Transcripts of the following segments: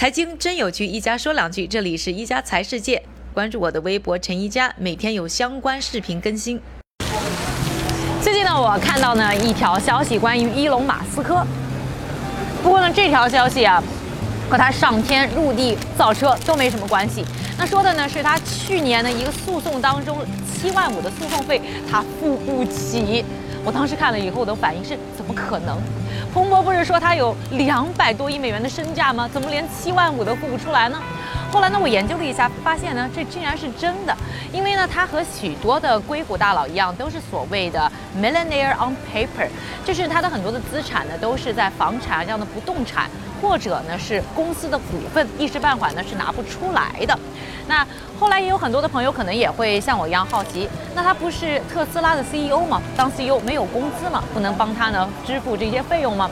财经真有趣，一家说两句。这里是一家财世界，关注我的微博陈一家，每天有相关视频更新。最近呢，我看到呢一条消息，关于伊隆马斯克。不过呢，这条消息啊，和他上天入地造车都没什么关系。那说的呢是他去年的一个诉讼当中，七万五的诉讼费他付不起。我当时看了以后我的反应是：怎么可能？彭博不是说他有两百多亿美元的身价吗？怎么连七万五都付不出来呢？后来呢，我研究了一下，发现呢，这竟然是真的。因为呢，他和许多的硅谷大佬一样，都是所谓的 millionaire on paper，就是他的很多的资产呢，都是在房产这样的不动产，或者呢是公司的股份，一时半会呢是拿不出来的。那后来也有很多的朋友可能也会像我一样好奇，那他不是特斯拉的 CEO 吗？当 CEO 没有工资吗？不能帮他呢支付这些费用吗？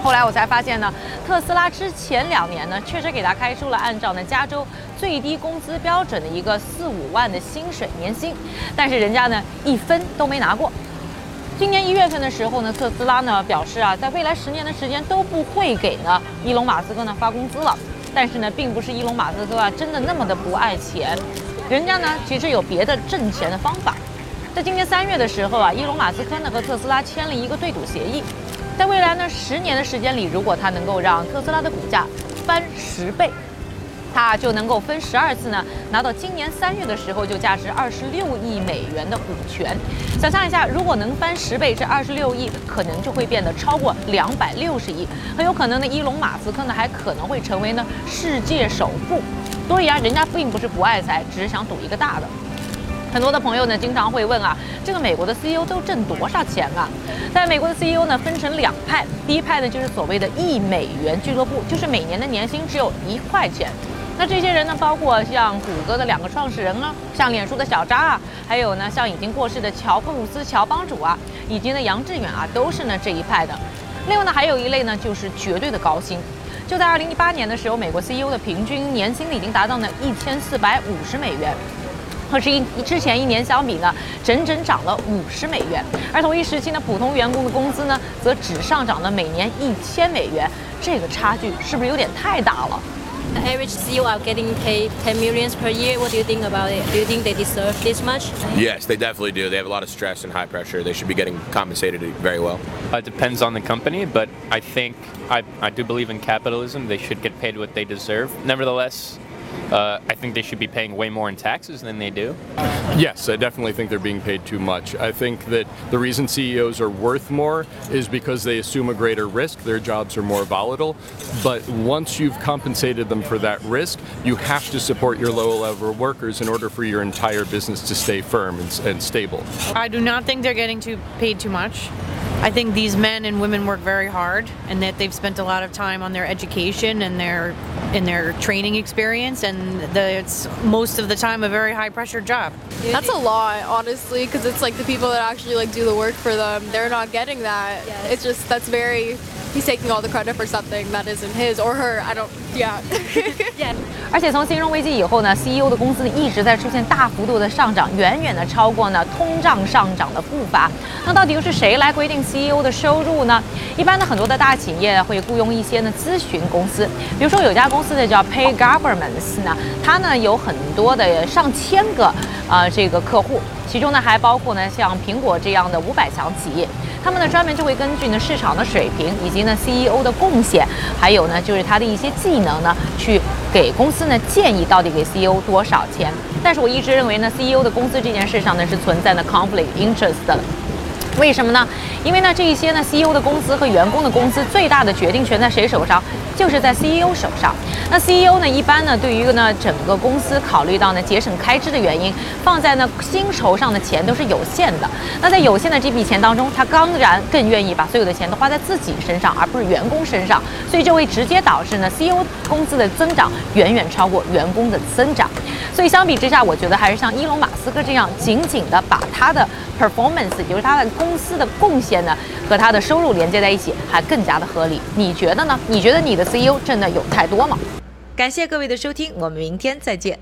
后来我才发现呢，特斯拉之前两年呢，确实给他开出了按照呢加州最低工资标准的一个四五万的薪水年薪，但是人家呢一分都没拿过。今年一月份的时候呢，特斯拉呢表示啊，在未来十年的时间都不会给呢伊隆马斯克呢发工资了。但是呢，并不是伊隆马斯克啊真的那么的不爱钱，人家呢其实有别的挣钱的方法。在今年三月的时候啊，伊隆马斯克呢和特斯拉签了一个对赌协议。在未来呢十年的时间里，如果他能够让特斯拉的股价翻十倍，他就能够分十二次呢拿到今年三月的时候就价值二十六亿美元的股权。想象一下，如果能翻十倍，这二十六亿可能就会变得超过两百六十亿，很有可能呢，伊隆马斯克呢还可能会成为呢世界首富。所以啊，人家并不是不爱财，只是想赌一个大的。很多的朋友呢，经常会问啊，这个美国的 CEO 都挣多少钱啊？在美国的 CEO 呢，分成两派，第一派呢就是所谓的亿美元俱乐部，就是每年的年薪只有一块钱。那这些人呢，包括像谷歌的两个创始人啊，像脸书的小扎啊，还有呢像已经过世的乔布斯乔帮主啊，以及呢杨致远啊，都是呢这一派的。另外呢，还有一类呢，就是绝对的高薪。就在二零一八年的时候，美国 CEO 的平均年薪已经达到呢一千四百五十美元。和之一之前一年相比呢，整整涨了五十美元，而同一时期呢，普通员工的工资呢，则只上涨了每年一千美元，这个差距是不是有点太大了？The average CEO are getting paid 10 millions per year. What do you think about it? Do you think they deserve this much? Yes, they definitely do. They have a lot of stress and high pressure. They should be getting compensated very well. Uh, it depends on the company, but I think I, I do believe in capitalism. They should get paid what they deserve. Nevertheless, uh, I think they should be paying way more in taxes than they do. Yes, I definitely think they're being paid too much. I think that the reason CEOs are worth more is because they assume a greater risk. Their jobs are more volatile. But once you've compensated them for that risk, you have to support your low level workers in order for your entire business to stay firm and, and stable. I do not think they're getting too paid too much. I think these men and women work very hard and that they've spent a lot of time on their education and their in their training experience and the, it's most of the time a very high pressure job. That's a lot, honestly, because it's like the people that actually like do the work for them, they're not getting that. Yes. It's just that's very he's taking all the credit for something that isn't his or her. I don't yeah. yeah. 而且从金融危机以后呢，CEO 的工资一直在出现大幅度的上涨，远远的超过呢通胀上涨的步伐。那到底又是谁来规定 CEO 的收入呢？一般的很多的大企业会雇佣一些呢咨询公司，比如说有家公司呢叫 Pay Governments 呢，它呢有很多的上千个啊这个客户，其中呢还包括呢像苹果这样的五百强企业。他们呢专门就会根据呢市场的水平，以及呢 CEO 的贡献，还有呢就是他的一些技能呢，去给公司呢建议到底给 CEO 多少钱。但是我一直认为呢 CEO 的工资这件事上呢是存在呢 conflict interest 的。为什么呢？因为呢，这一些呢，CEO 的工资和员工的工资最大的决定权在谁手上？就是在 CEO 手上。那 CEO 呢，一般呢，对于呢整个公司考虑到呢节省开支的原因，放在呢薪酬上的钱都是有限的。那在有限的这笔钱当中，他当然更愿意把所有的钱都花在自己身上，而不是员工身上。所以就会直接导致呢 CEO 工资的增长远远超过员工的增长。所以相比之下，我觉得还是像伊隆马斯克这样紧紧的把他的 performance，也就是他的公司的贡献呢，和他的收入连接在一起，还更加的合理。你觉得呢？你觉得你的 CEO 挣的有太多吗？感谢各位的收听，我们明天再见。